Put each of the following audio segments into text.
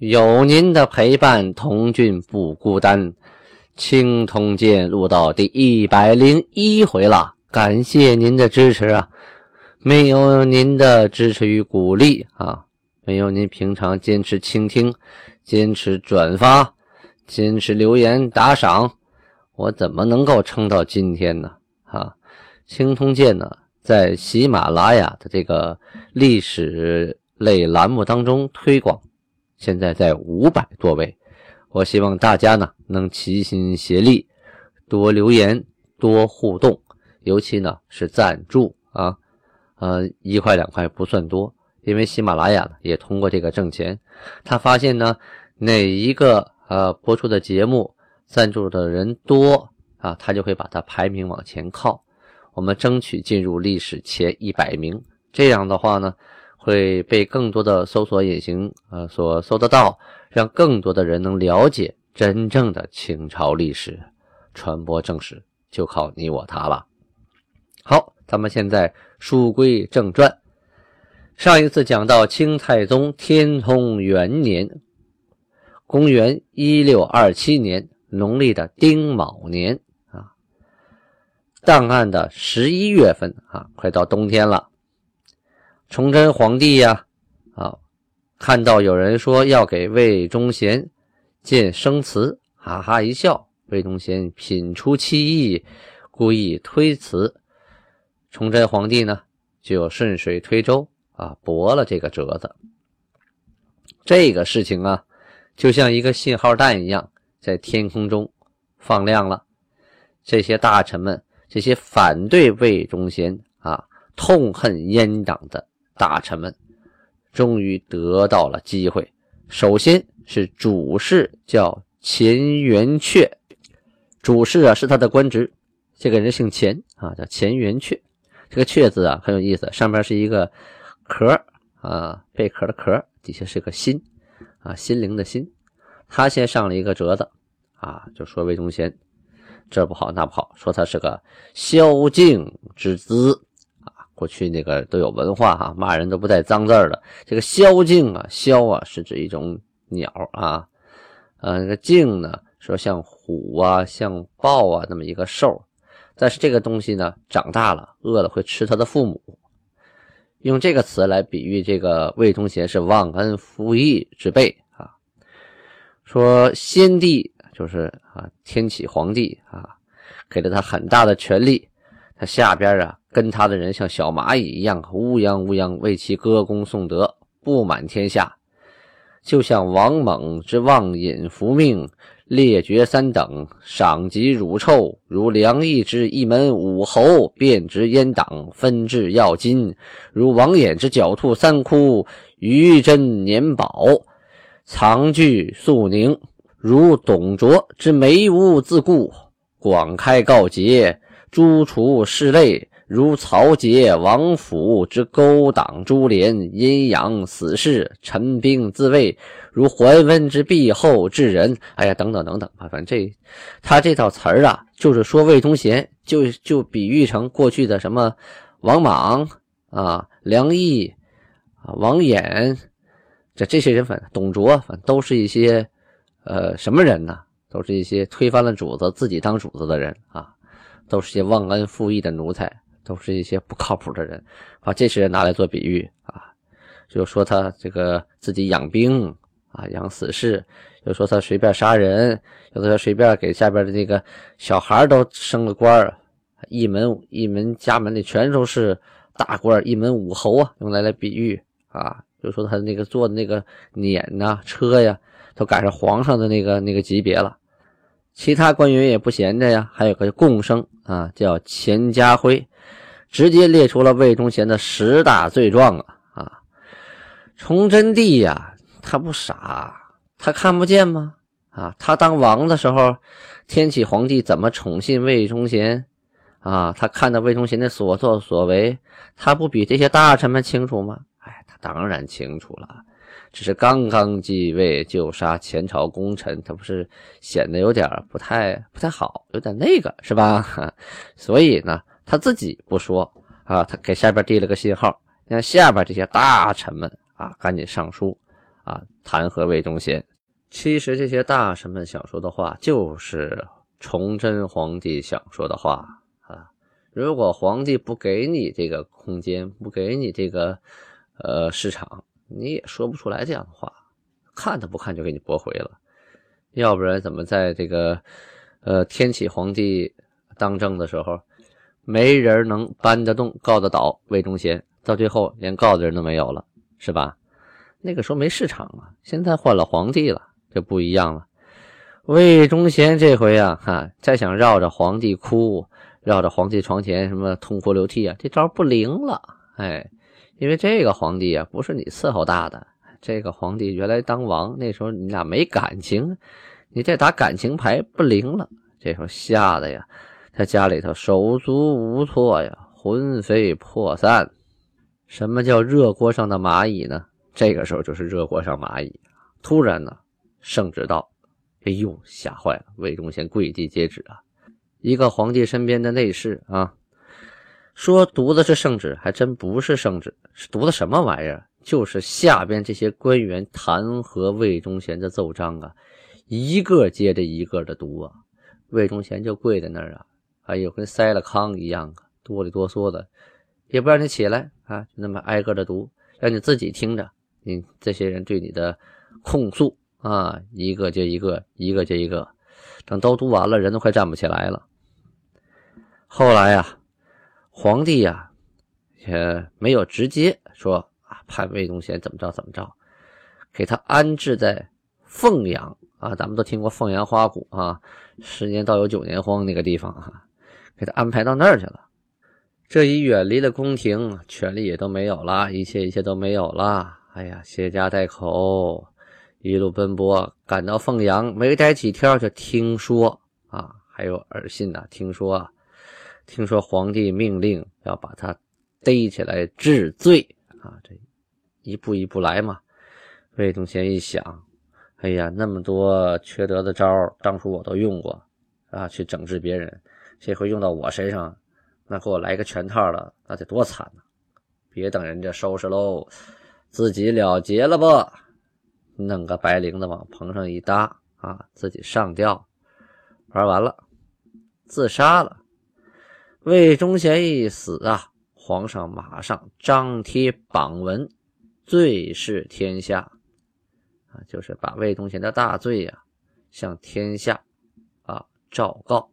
有您的陪伴，童俊不孤单。青铜剑录到第一百零一回了，感谢您的支持啊！没有您的支持与鼓励啊，没有您平常坚持倾听、坚持转发、坚持留言打赏，我怎么能够撑到今天呢？啊，青铜剑呢，在喜马拉雅的这个历史类栏目当中推广。现在在五百多位，我希望大家呢能齐心协力，多留言，多互动，尤其呢是赞助啊，呃一块两块不算多，因为喜马拉雅呢也通过这个挣钱，他发现呢哪一个呃播出的节目赞助的人多啊，他就会把它排名往前靠，我们争取进入历史前一百名，这样的话呢。会被更多的搜索引擎呃所搜得到，让更多的人能了解真正的清朝历史，传播正史就靠你我他了。好，咱们现在书归正传。上一次讲到清太宗天通元年，公元一六二七年农历的丁卯年啊，档案的十一月份啊，快到冬天了。崇祯皇帝呀，啊，看到有人说要给魏忠贤建生祠，哈哈一笑。魏忠贤品出其意，故意推辞。崇祯皇帝呢，就顺水推舟啊，驳了这个折子。这个事情啊，就像一个信号弹一样，在天空中放亮了。这些大臣们，这些反对魏忠贤啊，痛恨阉党的。大臣们终于得到了机会。首先是主事，叫钱元阙。主事啊，是他的官职。这个人姓钱啊，叫钱元阙。这个“阙”字啊，很有意思，上边是一个壳啊，贝壳的壳，底下是个心啊，心灵的心。他先上了一个折子啊，就说魏忠贤这不好那不好，说他是个宵禁之子。过去那个都有文化哈，骂人都不带脏字的。这个萧敬啊，萧啊是指一种鸟啊，呃，那个敬呢说像虎啊，像豹啊那么一个兽，但是这个东西呢长大了饿了会吃他的父母，用这个词来比喻这个魏忠贤是忘恩负义之辈啊。说先帝就是啊天启皇帝啊，给了他很大的权力，他下边啊。跟他的人像小蚂蚁一样乌泱乌泱为其歌功颂德，布满天下，就像王猛之妄饮服命，列爵三等，赏及乳臭，如梁毅之一门五侯，变职阉党，分治要津；如王衍之狡兔三窟，余真年宝，藏聚肃宁；如董卓之梅屋自固，广开告捷，诸除世类。如曹节、王府之勾党株连，阴阳死士，陈兵自卫；如桓温之避后至人，哎呀，等等等等啊，反正这他这套词儿啊，就是说魏忠贤就就比喻成过去的什么王莽啊、梁毅啊、王衍，这这些人反正董卓，反正都是一些呃什么人呢？都是一些推翻了主子自己当主子的人啊，都是些忘恩负义的奴才。都是一些不靠谱的人，把这些人拿来做比喻啊，就说他这个自己养兵啊，养死士，又说他随便杀人，有的随便给下边的这个小孩都升了官一门一门家门里全都是大官，一门武侯啊，用来来比喻啊，就说他那个坐的那个辇呐车呀，都赶上皇上的那个那个级别了。其他官员也不闲着呀，还有个贡生啊，叫钱家辉。直接列出了魏忠贤的十大罪状啊！啊，崇祯帝呀，他不傻，他看不见吗？啊，他当王的时候，天启皇帝怎么宠信魏忠贤？啊，他看到魏忠贤的所作所为，他不比这些大臣们清楚吗？哎，他当然清楚了，只是刚刚继位就杀前朝功臣，他不是显得有点不太不太好，有点那个是吧？所以呢，他自己不说啊，他给下边递了个信号，让下边这些大臣们啊赶紧上书啊弹劾魏忠贤。其实这些大臣们想说的话，就是崇祯皇帝想说的话啊。如果皇帝不给你这个空间，不给你这个呃市场，你也说不出来这样的话。看都不看就给你驳回了，要不然怎么在这个呃天启皇帝当政的时候，没人能搬得动、告得倒魏忠贤，到最后连告的人都没有了，是吧？那个时候没市场啊，现在换了皇帝了，就不一样了。魏忠贤这回啊，哈，再想绕着皇帝哭。绕着皇帝床前什么痛哭流涕啊？这招不灵了，哎，因为这个皇帝啊不是你伺候大的，这个皇帝原来当王那时候你俩没感情，你再打感情牌不灵了。这时候吓得呀，他家里头手足无措呀，魂飞魄散。什么叫热锅上的蚂蚁呢？这个时候就是热锅上蚂蚁。突然呢，圣旨到，哎呦，吓坏了，魏忠贤跪地接旨啊。一个皇帝身边的内侍啊，说读的是圣旨，还真不是圣旨，是读的什么玩意儿？就是下边这些官员弹劾魏忠贤的奏章啊，一个接着一个的读啊。魏忠贤就跪在那儿啊，哎呦，跟塞了糠一样啊，哆里哆嗦的，也不让你起来啊，就那么挨个的读，让你自己听着。你这些人对你的控诉啊，一个接一个，一个接一个，等都读完了，人都快站不起来了。后来呀，皇帝呀也没有直接说啊判魏忠贤怎么着怎么着，给他安置在凤阳啊，咱们都听过凤阳花鼓啊，十年倒有九年荒那个地方啊，给他安排到那儿去了。这一远离了宫廷，权力也都没有了，一切一切都没有了。哎呀，携家带口一路奔波，赶到凤阳，没待几天就听说啊，还有耳信呐，听说。听说皇帝命令要把他逮起来治罪啊，这一步一步来嘛。魏忠贤一想，哎呀，那么多缺德的招当初我都用过啊，去整治别人，这回用到我身上，那给我来个全套了，那得多惨呐！别等人家收拾喽，自己了结了吧，弄个白绫子往棚上一搭啊，自己上吊，玩完了，自杀了。魏忠贤一死啊，皇上马上张贴榜文，罪释天下啊，就是把魏忠贤的大罪呀向天下啊昭告。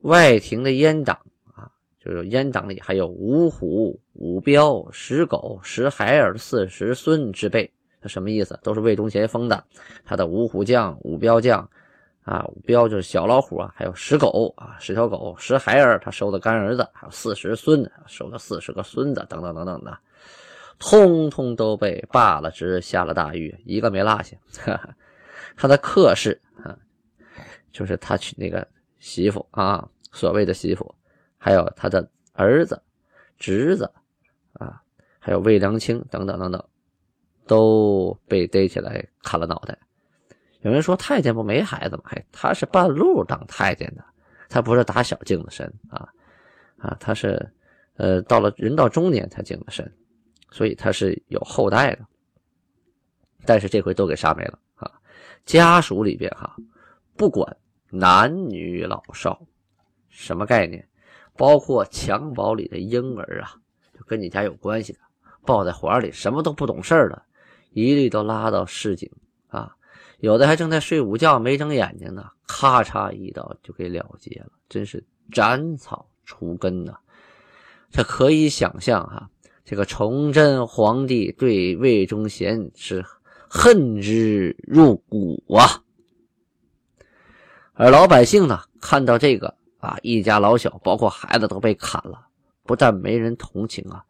外廷的阉党啊，就是阉党里还有五虎、五彪、十狗、十孩儿、四十孙之辈，他什么意思？都是魏忠贤封的，他的五虎将、五彪将。啊，五彪就是小老虎啊，还有十狗啊，十条狗，十孩儿，他收的干儿子，还有四十孙子，收的四十个孙子，等等等等的，通通都被罢了职，下了大狱，一个没落下。他的客氏啊，就是他娶那个媳妇啊，所谓的媳妇，还有他的儿子、侄子啊，还有魏良卿等等等等，都被逮起来砍了脑袋。有人说太监不没孩子吗？哎，他是半路当太监的，他不是打小净的身啊啊，他是呃到了人到中年才净的身，所以他是有后代的。但是这回都给杀没了啊！家属里边哈，不管男女老少，什么概念？包括襁褓里的婴儿啊，就跟你家有关系的，抱在怀里什么都不懂事的，一律都拉到市井啊。有的还正在睡午觉，没睁眼睛呢，咔嚓一刀就给了结了，真是斩草除根呐！这可以想象哈，这个崇祯皇帝对魏忠贤是恨之入骨啊。而老百姓呢，看到这个啊，一家老小，包括孩子都被砍了，不但没人同情啊，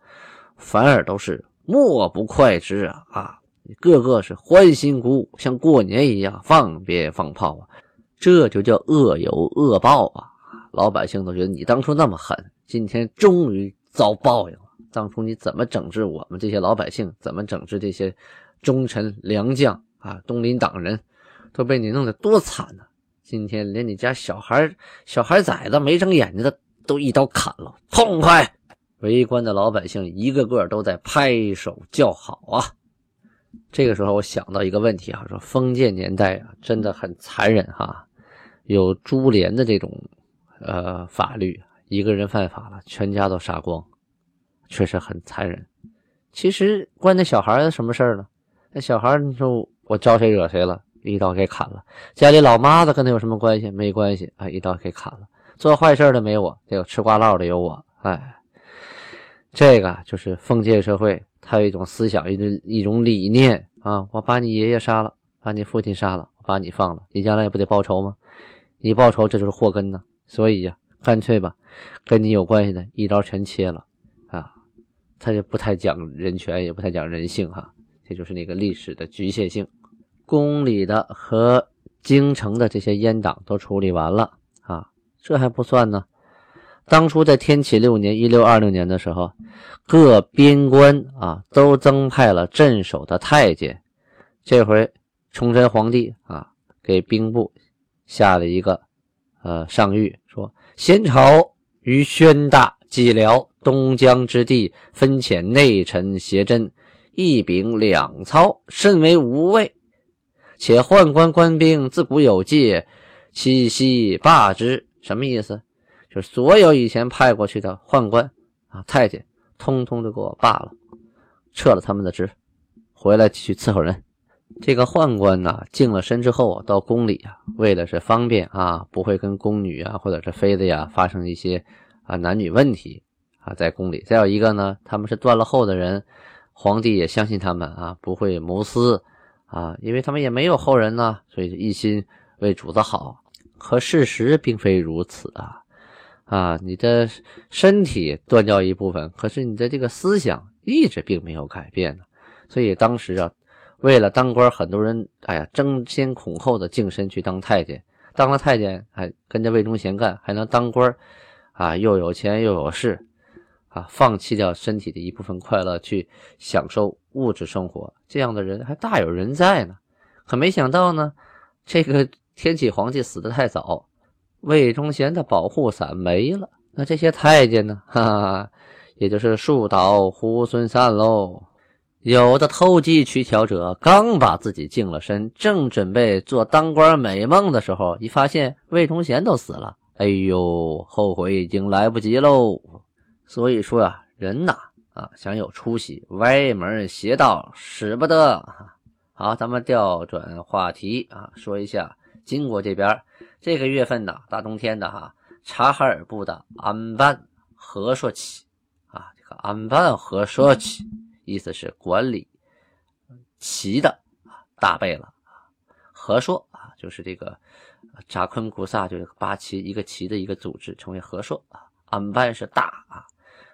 反而都是莫不快之啊啊！个个是欢欣鼓舞，像过年一样放鞭放炮啊！这就叫恶有恶报啊！老百姓都觉得你当初那么狠，今天终于遭报应了。当初你怎么整治我们这些老百姓？怎么整治这些忠臣良将啊？东林党人都被你弄得多惨呐！今天连你家小孩、小孩崽子没睁眼睛的都一刀砍了，痛快！围观的老百姓一个个都在拍手叫好啊！这个时候我想到一个问题啊，说封建年代啊真的很残忍哈，有株连的这种呃法律，一个人犯法了，全家都杀光。确实很残忍。其实关那小孩什么事儿呢？那小孩你说我招谁惹谁了？一刀给砍了。家里老妈子跟他有什么关系？没关系啊，一刀给砍了。做坏事的没我，这个吃瓜唠的有我。哎，这个就是封建社会，他有一种思想，一种一种理念啊。我把你爷爷杀了，把你父亲杀了，我把你放了，你将来不得报仇吗？你报仇，这就是祸根呢。所以呀，干脆吧，跟你有关系的一刀全切了啊。他就不太讲人权，也不太讲人性哈，这就是那个历史的局限性。宫里的和京城的这些阉党都处理完了啊，这还不算呢。当初在天启六年（一六二六年）的时候，各边关啊都增派了镇守的太监。这回崇祯皇帝啊给兵部下了一个呃上谕，说：先朝于宣大、蓟辽。东江之地分遣内臣协真，一柄两操，甚为无畏。且宦官官兵自古有戒，七夕罢之。什么意思？就是所有以前派过去的宦官啊、太监，通通都给我罢了，撤了他们的职，回来继续伺候人。这个宦官呢，净了身之后啊到宫里啊，为的是方便啊，不会跟宫女啊或者是妃子呀发生一些啊男女问题。啊，在宫里，再有一个呢，他们是断了后的人，皇帝也相信他们啊，不会谋私啊，因为他们也没有后人呢，所以一心为主子好。可事实并非如此啊，啊，你的身体断掉一部分，可是你的这个思想意志并没有改变呢。所以当时啊，为了当官，很多人哎呀争先恐后的净身去当太监，当了太监还跟着魏忠贤干，还能当官啊，又有钱又有势。啊，放弃掉身体的一部分快乐，去享受物质生活，这样的人还大有人在呢。可没想到呢，这个天启皇帝死得太早，魏忠贤的保护伞没了。那这些太监呢？哈哈，也就是树倒猢狲散喽。有的投机取巧者，刚把自己净了身，正准备做当官美梦的时候，一发现魏忠贤都死了，哎呦，后悔已经来不及喽。所以说啊，人呐啊，想有出息，歪门邪道使不得。好，咱们调转话题啊，说一下金国这边这个月份呢，大冬天的哈，察哈尔部的安班和硕旗啊，这个安班和硕旗意思是管理旗的大贝了和硕啊，就是这个扎昆古萨就是八旗一个旗的一个组织，称为和硕啊。安班是大啊。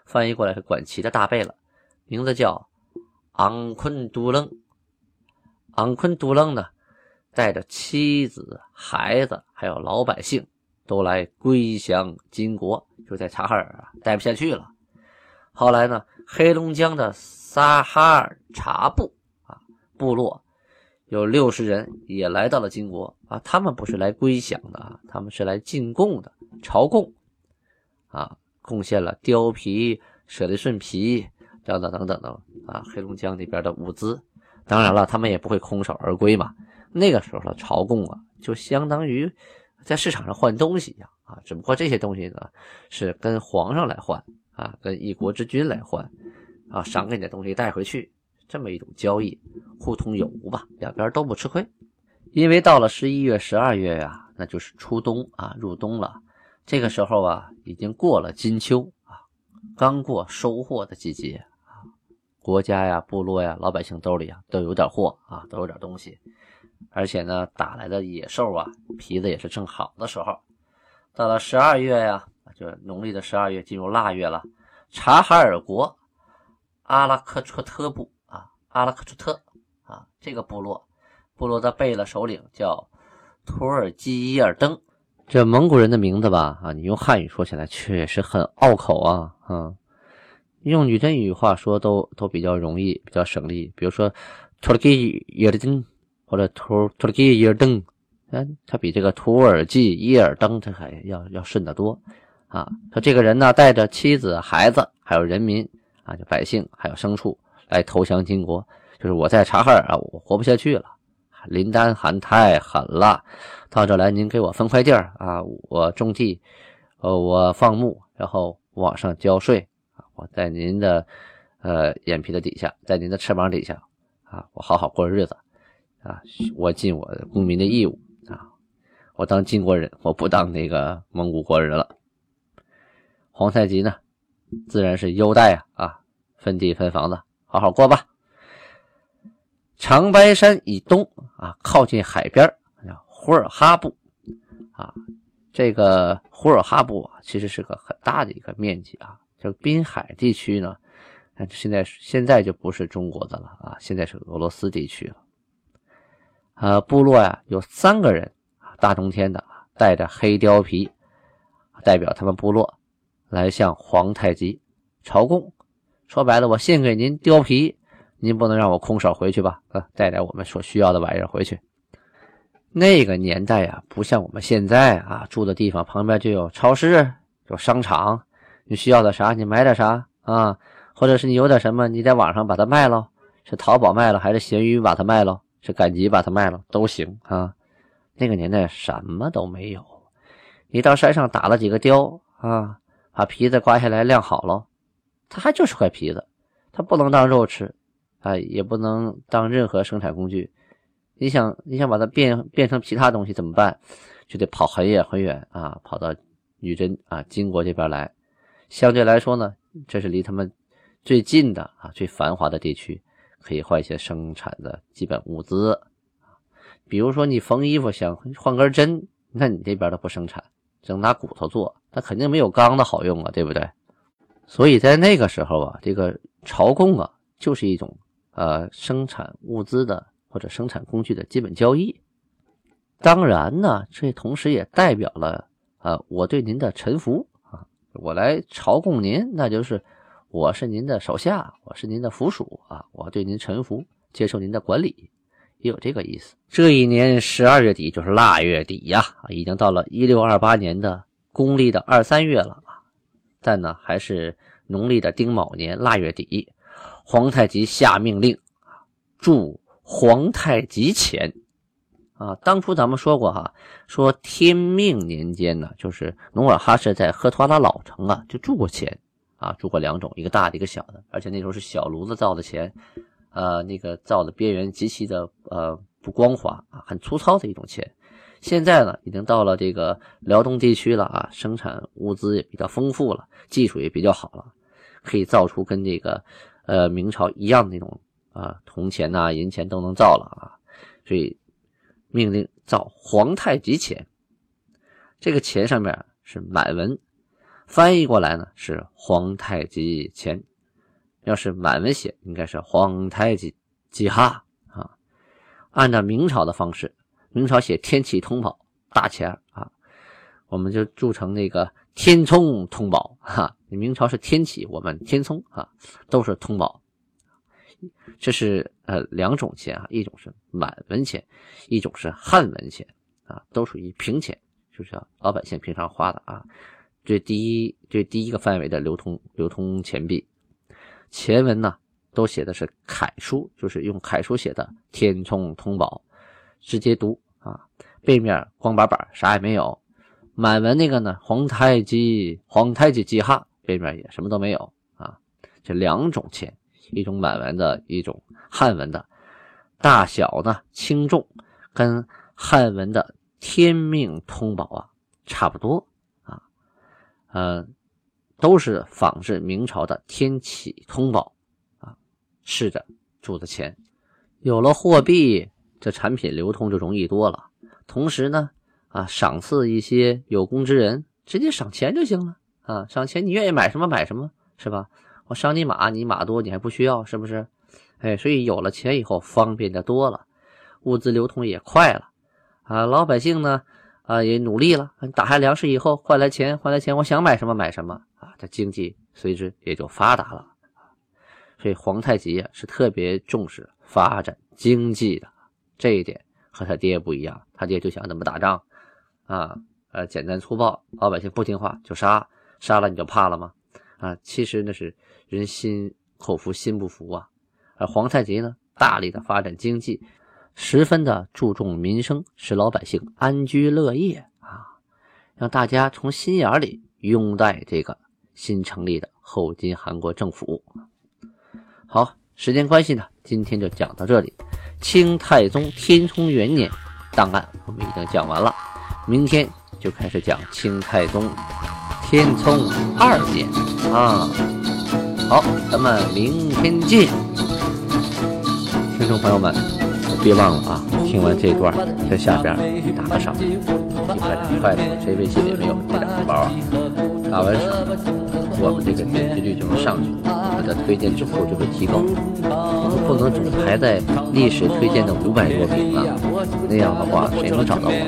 翻译过来是管旗的大贝勒，名字叫昂昆都楞。昂昆都楞呢，带着妻子、孩子还有老百姓，都来归降金国，就在察哈尔啊待不下去了。后来呢，黑龙江的撒哈尔察部啊部落有六十人也来到了金国啊，他们不是来归降的啊，他们是来进贡的，朝贡啊。贡献了貂皮、舍利顺皮等等等等的啊，黑龙江那边的物资。当然了，他们也不会空手而归嘛。那个时候的朝贡啊，就相当于在市场上换东西一样啊，只不过这些东西呢是跟皇上来换啊，跟一国之君来换啊，赏给你的东西带回去，这么一种交易，互通有无吧，两边都不吃亏。因为到了十一月、十二月呀，那就是初冬啊，入冬了。这个时候啊，已经过了金秋啊，刚过收获的季节啊，国家呀、部落呀、老百姓兜里啊都有点货啊，都有点东西，而且呢，打来的野兽啊，皮子也是正好的时候。到了十二月呀，就是农历的十二月，进入腊月了。察哈尔国阿拉克楚特部啊，阿拉克楚特啊，这个部落，部落的贝勒首领叫图尔基伊尔登。这蒙古人的名字吧，啊，你用汉语说起来确实很拗口啊，啊，用女真语话说都都比较容易，比较省力。比如说图尔基伊尔登或者图图尔基伊尔登，嗯，他比这个图尔基伊尔登他还要要顺得多啊。说这个人呢，带着妻子、孩子，还有人民啊，就百姓，还有牲畜来投降金国，就是我在察哈尔啊，我活不下去了。林丹汗太狠了，到这来您给我分块地儿啊，我种地，呃，我放牧，然后往上交税啊，我在您的呃眼皮的底下，在您的翅膀底下啊，我好好过日子啊，我尽我公民的义务啊，我当金国人，我不当那个蒙古国人了。皇太极呢，自然是优待啊啊，分地分房子，好好过吧。长白山以东啊，靠近海边叫呼尔哈布啊。这个呼尔哈布啊，其实是个很大的一个面积啊。这个滨海地区呢，现在现在就不是中国的了啊，现在是俄罗斯地区了。呃，部落呀有三个人，大冬天的带着黑貂皮，代表他们部落来向皇太极朝贡。说白了，我献给您貂皮。您不能让我空手回去吧？啊，带点我们所需要的玩意儿回去。那个年代呀，不像我们现在啊，住的地方旁边就有超市、有商场，你需要的啥，你买点啥啊？或者是你有点什么，你在网上把它卖了，是淘宝卖了，还是闲鱼把它卖了，是赶集把它卖了都行啊。那个年代什么都没有，你到山上打了几个雕啊，把皮子刮下来晾好了，它还就是块皮子，它不能当肉吃。啊，也不能当任何生产工具。你想，你想把它变变成其他东西怎么办？就得跑很远很远啊，跑到女真啊、金国这边来。相对来说呢，这是离他们最近的啊、最繁华的地区，可以换一些生产的基本物资。比如说，你缝衣服想换根针，那你这边都不生产，只能拿骨头做，那肯定没有钢的好用啊，对不对？所以在那个时候啊，这个朝贡啊，就是一种。呃，生产物资的或者生产工具的基本交易，当然呢，这同时也代表了啊，我对您的臣服啊，我来朝贡您，那就是我是您的手下，我是您的附属啊，我对您臣服，接受您的管理，也有这个意思。这一年十二月底就是腊月底呀，已经到了一六二八年的公历的二三月了，但呢，还是农历的丁卯年腊月底。皇太极下命令啊，铸皇太极钱啊。当初咱们说过哈，说天命年间呢，就是努尔哈赤在赫图阿拉老城啊，就铸过钱啊，铸过两种，一个大的，一个小的，而且那时候是小炉子造的钱，呃，那个造的边缘极其的呃不光滑啊，很粗糙的一种钱。现在呢，已经到了这个辽东地区了啊，生产物资也比较丰富了，技术也比较好了，可以造出跟这个。呃，明朝一样的那种啊，铜钱呐、银钱都能造了啊，所以命令造皇太极钱。这个钱上面是满文，翻译过来呢是皇太极钱。要是满文写，应该是皇太极几哈啊。按照明朝的方式，明朝写天启通宝大钱啊，我们就铸成那个天聪通宝哈。明朝是天启，我们天聪啊，都是通宝。这是呃两种钱啊，一种是满文钱，一种是汉文钱啊，都属于平钱，就是老百姓平常花的啊。这第一这第一个范围的流通流通钱币，前文呢都写的是楷书，就是用楷书写的天聪通宝，直接读啊，背面光板板啥也没有。满文那个呢，皇太极皇太极记哈。背面也什么都没有啊，这两种钱，一种满文的，一种汉文的，大小呢轻重跟汉文的天命通宝啊差不多，呃，都是仿制明朝的天启通宝啊，是的铸的钱，有了货币，这产品流通就容易多了，同时呢啊，赏赐一些有功之人，直接赏钱就行了。啊，赏钱你愿意买什么买什么，是吧？我赏你马，你马多，你还不需要，是不是？哎，所以有了钱以后方便的多了，物资流通也快了啊。老百姓呢啊也努力了，打下粮食以后换来钱，换来钱，我想买什么买什么啊，这经济随之也就发达了。所以皇太极啊是特别重视发展经济的，这一点和他爹不一样，他爹就想怎么打仗啊，呃简单粗暴，老百姓不听话就杀，杀了你就怕了吗？啊，其实那是人心口服心不服啊。而皇太极呢，大力的发展经济，十分的注重民生，使老百姓安居乐业啊，让大家从心眼里拥戴这个新成立的后金韩国政府。好，时间关系呢，今天就讲到这里。清太宗天聪元年档案我们已经讲完了，明天就开始讲清太宗天聪二年啊。好，咱们明天见。听众朋友们，别忘了啊，听完这段在下边打个赏，一块两块的，谁微信里没有这两个包啊？打完赏，我们这个点击率就能上去，我们的推荐指数就会提高。我们不能总排在历史推荐的五百多名啊，那样的话谁能找到我们？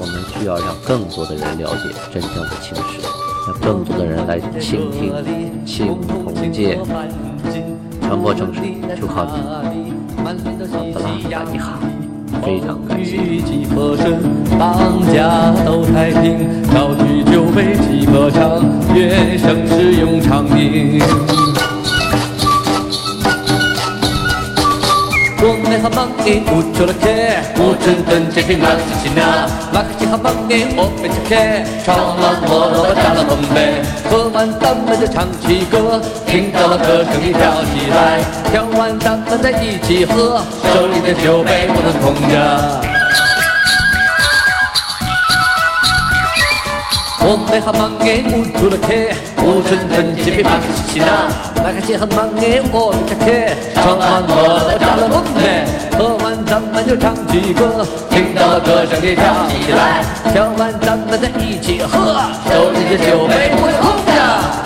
我们需要让更多的人了解真正的青史，让更多的人来倾听青铜剑。传播城市就靠你，好的啦，大家好，非常感谢。当家都太平，高举酒杯齐歌唱，愿盛世永长宁。המנגן הוא צ'ולקה. הוא צ'ולקן צ'פימאן צ'צ'ינה. מקצ'י 我们한 방에 우주렇게 우준 던집이 막히시나 나같이 한 방에 오르게 정한 멀어 잘라놓네 험한 잠만을 장쥐고听到 歌声 跳起来跳完咱们再一起喝手里的酒杯不能空着